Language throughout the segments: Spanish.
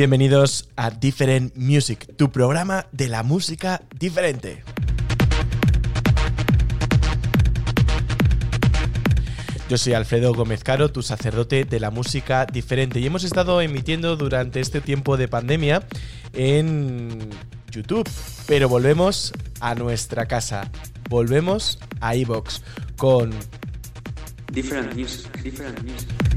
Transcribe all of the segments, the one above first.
Bienvenidos a Different Music, tu programa de la música diferente. Yo soy Alfredo Gómez Caro, tu sacerdote de la música diferente, y hemos estado emitiendo durante este tiempo de pandemia en YouTube, pero volvemos a nuestra casa, volvemos a iBox con Different music, different music.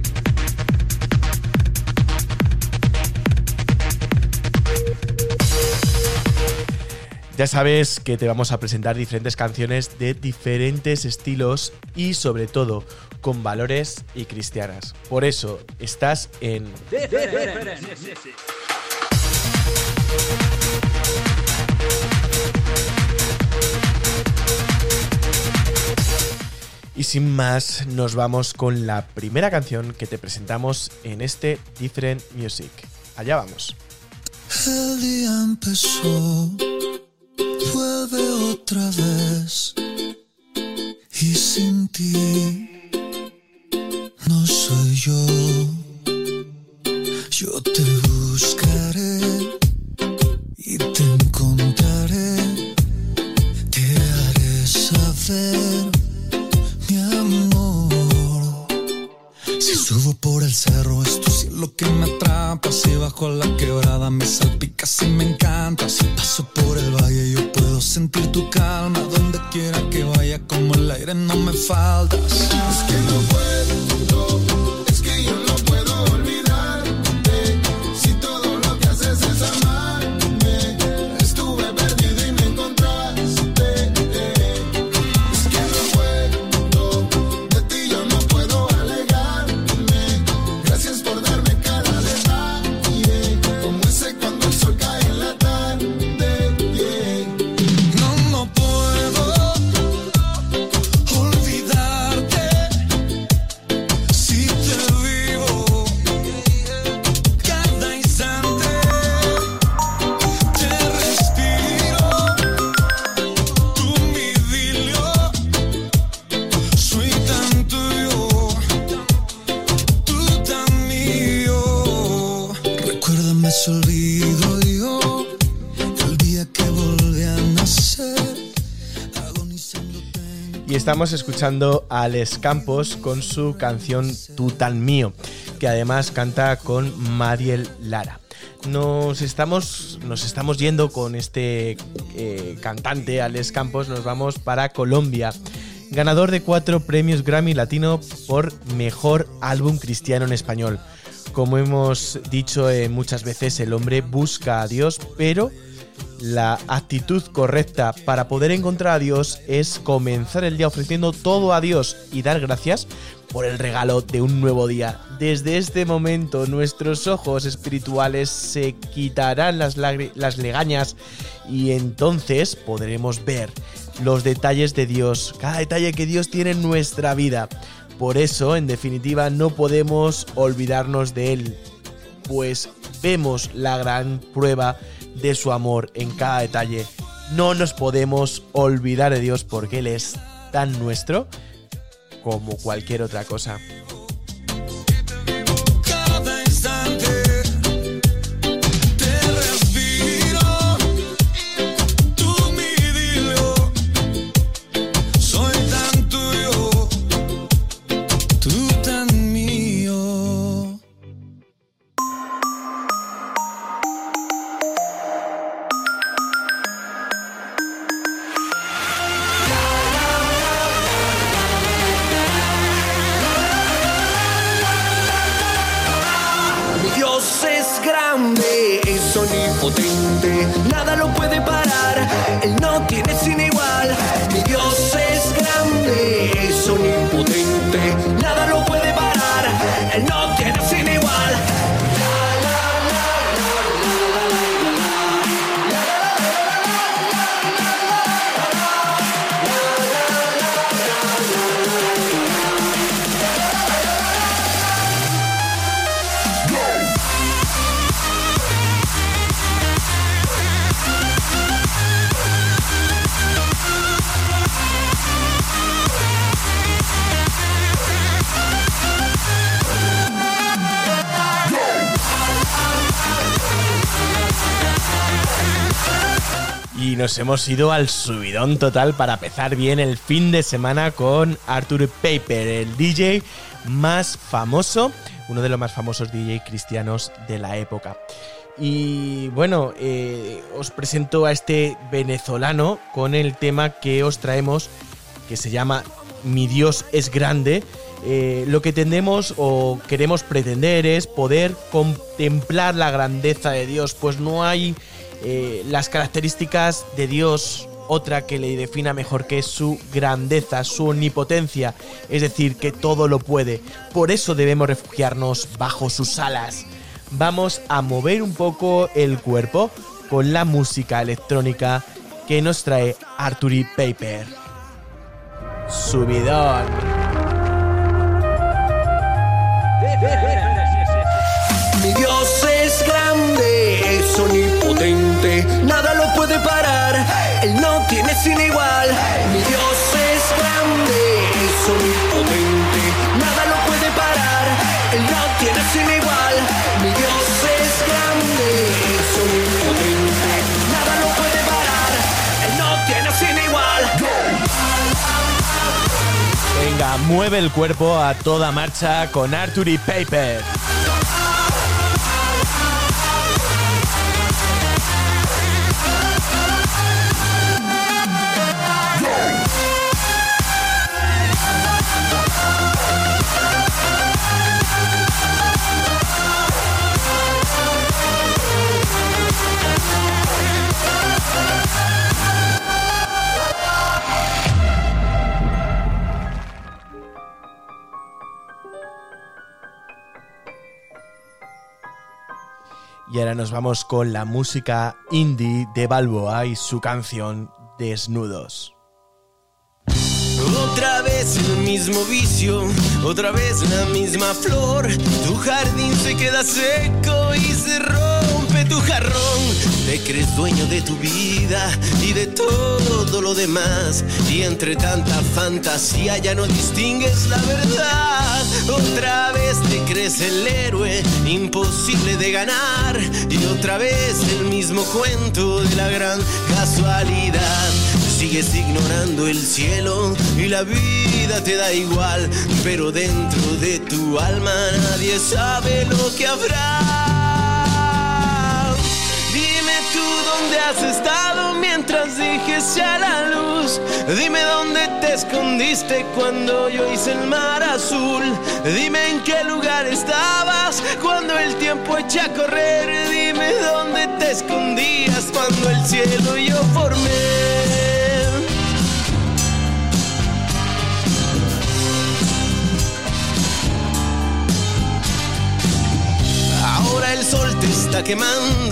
Ya sabes que te vamos a presentar diferentes canciones de diferentes estilos y sobre todo con valores y cristianas. Por eso estás en Y sin más, nos vamos con la primera canción que te presentamos en este Different Music. Allá vamos. El día empezó, vuelve otra vez. Y sin ti Y estamos escuchando a Les Campos con su canción Tú tan mío, que además canta con Mariel Lara. Nos estamos, nos estamos yendo con este eh, cantante, Alex Campos, nos vamos para Colombia. Ganador de cuatro premios Grammy Latino por Mejor Álbum Cristiano en Español. Como hemos dicho eh, muchas veces, el hombre busca a Dios, pero la actitud correcta para poder encontrar a Dios es comenzar el día ofreciendo todo a Dios y dar gracias por el regalo de un nuevo día. Desde este momento nuestros ojos espirituales se quitarán las, las legañas y entonces podremos ver los detalles de Dios, cada detalle que Dios tiene en nuestra vida. Por eso, en definitiva, no podemos olvidarnos de Él, pues vemos la gran prueba de su amor en cada detalle. No nos podemos olvidar de Dios porque Él es tan nuestro como cualquier otra cosa. Nos hemos ido al subidón total para empezar bien el fin de semana con Arthur Paper, el DJ más famoso, uno de los más famosos DJ cristianos de la época. Y bueno, eh, os presento a este venezolano con el tema que os traemos, que se llama Mi Dios es grande. Eh, lo que tendemos o queremos pretender es poder contemplar la grandeza de Dios, pues no hay eh, las características de Dios otra que le defina mejor que su grandeza, su omnipotencia, es decir, que todo lo puede. Por eso debemos refugiarnos bajo sus alas. Vamos a mover un poco el cuerpo con la música electrónica que nos trae Arturi Paper. Subidón. Mi Dios omnipotente, nada lo puede parar, Él no tiene sin igual. Mi Dios es grande, es omnipotente, nada lo puede parar, Él no tiene sin igual. Mi Dios es grande, es omnipotente, nada lo puede parar, Él no tiene sin igual. Venga, mueve el cuerpo a toda marcha con Arturi Paper. Nos vamos con la música indie de Balboa y su canción Desnudos. Otra vez el mismo vicio, otra vez la misma flor. Tu jardín se queda seco y se rompe tu jarrón. Te crees dueño de tu vida y de todo lo demás. Y entre tanta fantasía ya no distingues la verdad. Otra vez te crees el héroe, imposible de ganar. Y otra vez el mismo cuento de la gran casualidad. Sigues ignorando el cielo y la vida te da igual, pero dentro de tu alma nadie sabe lo que habrá. Dónde has estado mientras dije a la luz. Dime dónde te escondiste cuando yo hice el mar azul. Dime en qué lugar estabas cuando el tiempo echa a correr. Dime dónde te escondías cuando el cielo yo formé. Ahora el sol te está quemando,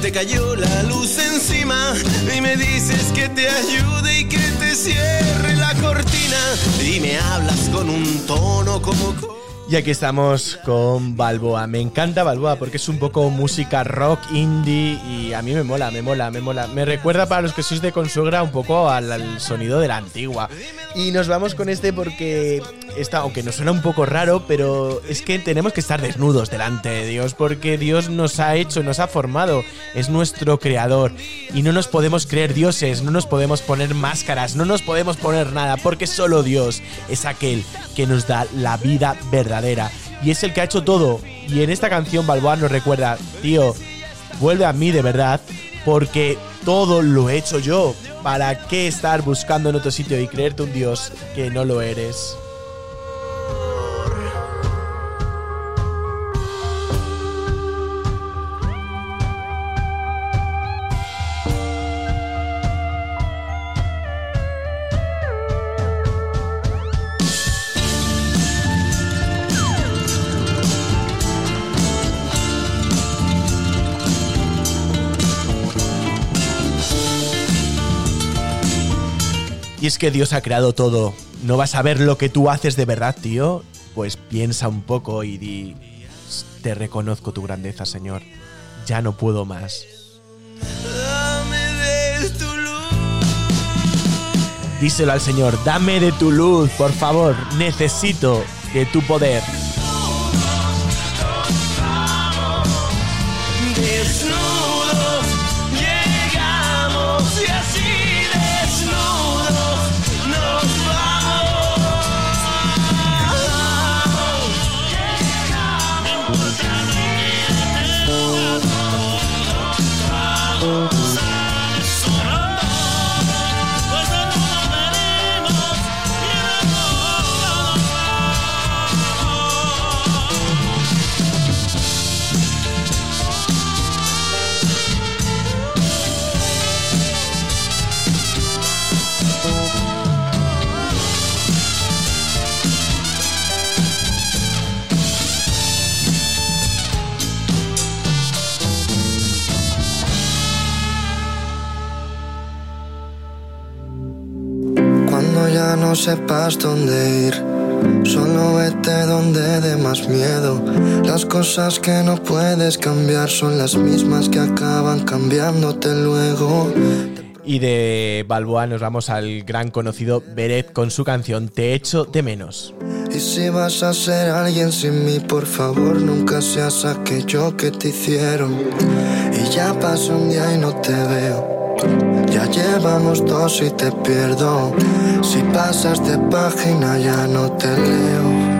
te cayó la luz encima y me dices que te ayude y que te cierre la cortina. Y me hablas con un tono como... Y aquí estamos con Balboa. Me encanta Balboa porque es un poco música rock, indie y a mí me mola, me mola, me mola. Me recuerda para los que sois de consuegra un poco al, sonido de la antigua. Y nos vamos con este porque está, aunque nos suena un poco raro, pero es que tenemos que estar desnudos delante de Dios porque Dios nos ha hecho, nos ha formado, es nuestro creador y no nos podemos creer dioses, no nos podemos poner máscaras, no nos podemos poner nada porque solo Dios es aquel que nos da la vida verdadera y es el que ha hecho todo. Y en esta canción Balboa nos recuerda, tío, vuelve a mí de verdad porque todo lo he hecho yo. ¿Para qué estar buscando en otro sitio y creerte un Dios que no lo eres? Y es que Dios ha creado todo. ¿No vas a ver lo que tú haces de verdad, tío? Pues piensa un poco y di, te reconozco tu grandeza, Señor. Ya no puedo más. Dame de tu luz. Díselo al Señor, dame de tu luz, por favor. Necesito de tu poder. Cuando ya no sepas dónde ir. Solo vete donde dé más miedo. Las cosas que no puedes cambiar son las mismas que acaban cambiándote luego. Y de Balboa nos vamos al gran conocido Beret con su canción Te echo de menos. Y si vas a ser alguien sin mí, por favor, nunca seas aquello que te hicieron. Y ya pasó un día y no te veo. Ya llevamos dos y te pierdo. Si pasas de página ya no te leo.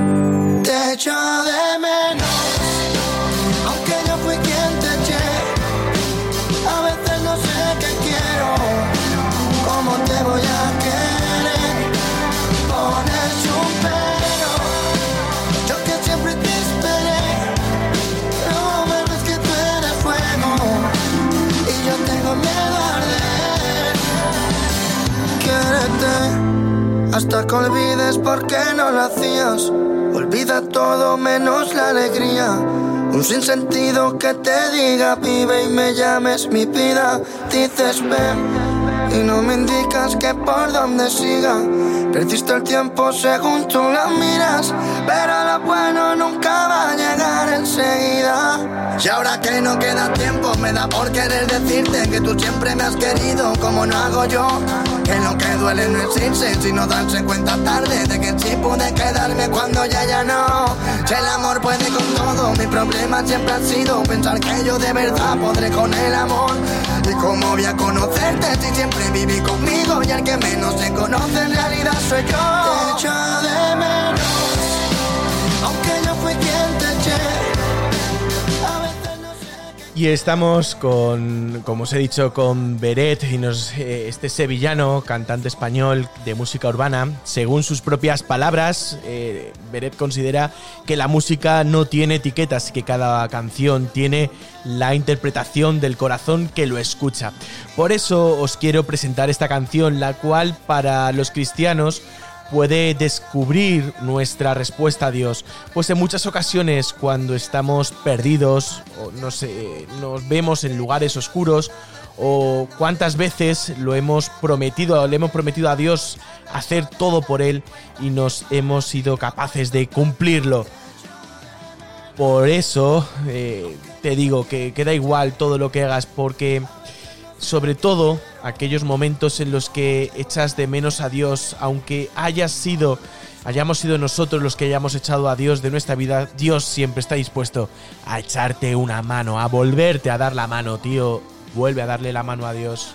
Que olvides por qué no lo hacías. Olvida todo menos la alegría. Un sinsentido que te diga vive y me llames mi vida. Dices ven y no me indicas que por dónde siga. Perdiste el tiempo según tú la miras, pero lo bueno nunca va a llegar enseguida. Y ahora que no queda tiempo, me da por querer decirte que tú siempre me has querido como no hago yo. Que lo que duele no es irse, sino darse cuenta tarde de que sí pude quedarme cuando ya ya no. Si el amor puede con todo, mi problema siempre ha sido pensar que yo de verdad podré con el amor. Y cómo voy a conocerte si siempre viví conmigo y el que menos se conoce en realidad soy yo. Te de menos, Y estamos con, como os he dicho, con Beret y nos, eh, este sevillano, cantante español de música urbana. Según sus propias palabras, eh, Beret considera que la música no tiene etiquetas, que cada canción tiene la interpretación del corazón que lo escucha. Por eso os quiero presentar esta canción, la cual para los cristianos puede descubrir nuestra respuesta a Dios. Pues en muchas ocasiones cuando estamos perdidos o no sé, nos vemos en lugares oscuros o cuántas veces lo hemos prometido, le hemos prometido a Dios hacer todo por él y nos hemos sido capaces de cumplirlo. Por eso eh, te digo que, que da igual todo lo que hagas porque sobre todo aquellos momentos en los que echas de menos a Dios, aunque hayas sido, hayamos sido nosotros los que hayamos echado a Dios de nuestra vida, Dios siempre está dispuesto a echarte una mano, a volverte a dar la mano, tío. Vuelve a darle la mano a Dios.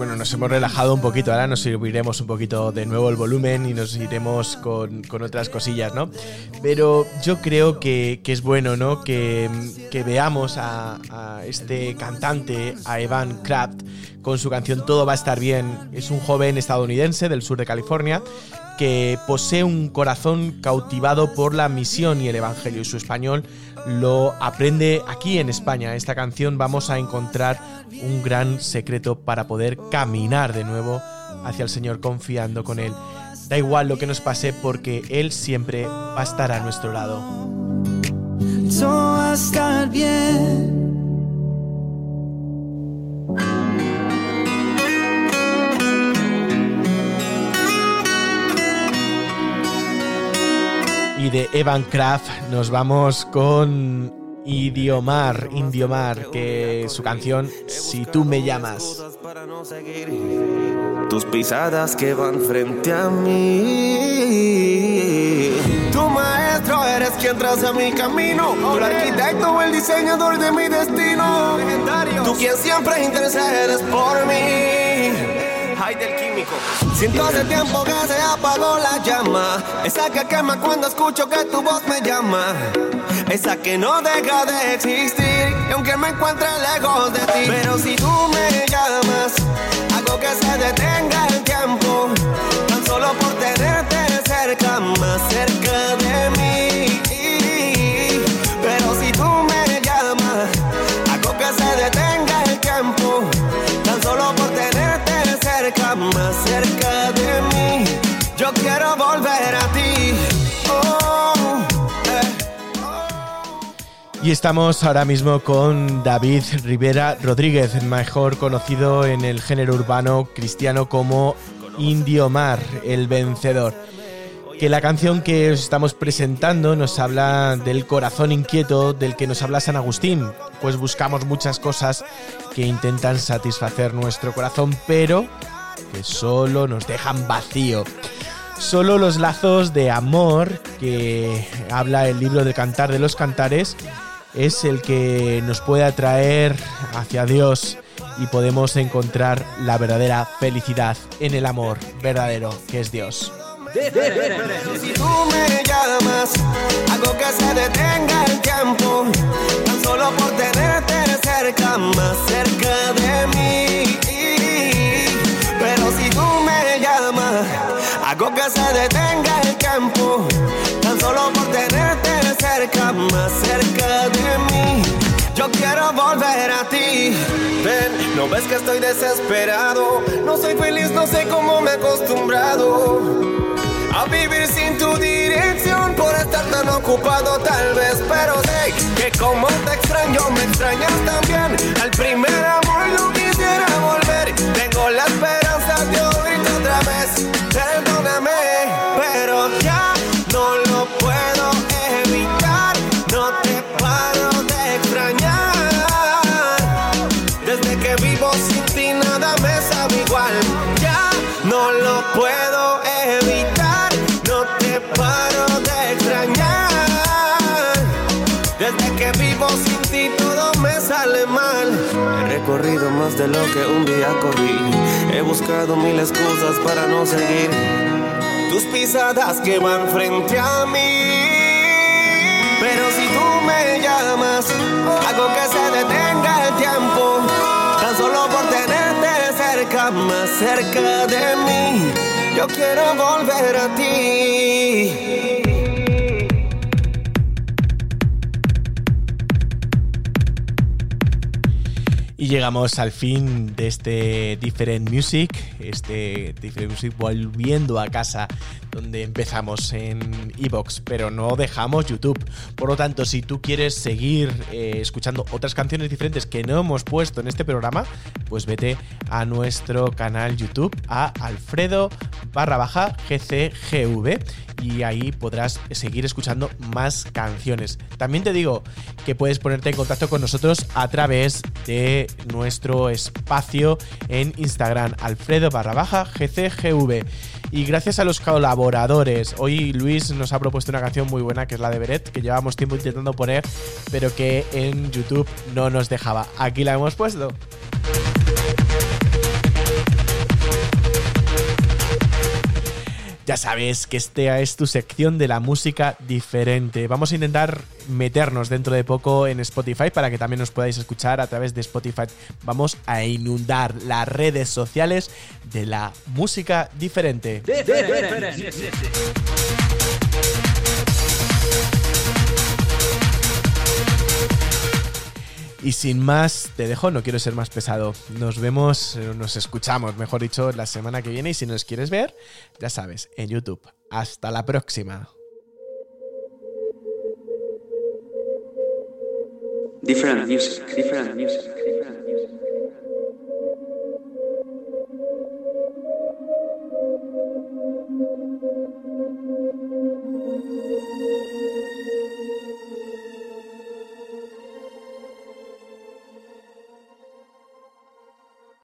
Bueno, nos hemos relajado un poquito, ahora nos subiremos un poquito de nuevo el volumen y nos iremos con, con otras cosillas, ¿no? Pero yo creo que, que es bueno, ¿no? Que, que veamos a, a este cantante, a Evan Kraft, con su canción Todo va a estar bien. Es un joven estadounidense del sur de California que posee un corazón cautivado por la misión y el Evangelio y su español lo aprende aquí en España. Esta canción vamos a encontrar un gran secreto para poder caminar de nuevo hacia el Señor confiando con Él. Da igual lo que nos pase porque Él siempre va a estar a nuestro lado. Todo va a estar bien. Y de Evan Kraft nos vamos con Idiomar, Indiomar, que su canción Si tú me llamas. tus pisadas que van frente a mí. Tu maestro eres quien traza mi camino, tú el arquitecto o el diseñador de mi destino. Tú quien siempre intercedes por mí. Siento hace tiempo que se apagó la llama. Esa que quema cuando escucho que tu voz me llama. Esa que no deja de existir. Y aunque me encuentre lejos de ti. Pero si tú me llamas, hago que se detenga el tiempo. Tan solo por tenerte cerca, más cerca volver a ti. Y estamos ahora mismo con David Rivera Rodríguez, mejor conocido en el género urbano cristiano como Indiomar, el vencedor. Que la canción que os estamos presentando nos habla del corazón inquieto del que nos habla San Agustín, pues buscamos muchas cosas que intentan satisfacer nuestro corazón, pero que solo nos dejan vacío. Solo los lazos de amor que habla el libro del Cantar de los Cantares es el que nos puede atraer hacia Dios y podemos encontrar la verdadera felicidad en el amor verdadero que es Dios. Si tú me llamas, hago que se detenga el tiempo. Tan solo por tenerte cerca, más cerca de mí. Pero si tú me llamas, hago que se detenga el tiempo. Tan solo por tenerte cerca, más cerca de mí. Yo quiero volver a ti. Ven, no ves que estoy desesperado. No soy feliz, no sé cómo me he acostumbrado. A vivir sin tu dirección por estar tan ocupado tal vez Pero sé que como te extraño me extrañas también Al más de lo que un día corrí He buscado mil excusas para no seguir Tus pisadas que van frente a mí pero si tú me llamas, hago que se detenga el tiempo. Tan solo por tenerte cerca, más cerca de mí. Yo quiero volver a ti. Llegamos al fin de este Different Music, este Different Music volviendo a casa donde empezamos en Evox, pero no dejamos YouTube. Por lo tanto, si tú quieres seguir eh, escuchando otras canciones diferentes que no hemos puesto en este programa, pues vete a nuestro canal YouTube, a Alfredo barra baja GCGV y ahí podrás seguir escuchando más canciones. También te digo que puedes ponerte en contacto con nosotros a través de nuestro espacio en Instagram, Alfredo barra baja GCGV. Y gracias a los colaboradores. Hoy Luis nos ha propuesto una canción muy buena que es la de Beret, que llevamos tiempo intentando poner, pero que en YouTube no nos dejaba. Aquí la hemos puesto. Ya sabes que esta es tu sección de la música diferente. Vamos a intentar meternos dentro de poco en Spotify para que también nos podáis escuchar a través de Spotify. Vamos a inundar las redes sociales de la música diferente. Y sin más, te dejo, no quiero ser más pesado. Nos vemos, eh, nos escuchamos, mejor dicho, la semana que viene. Y si nos quieres ver, ya sabes, en YouTube. Hasta la próxima.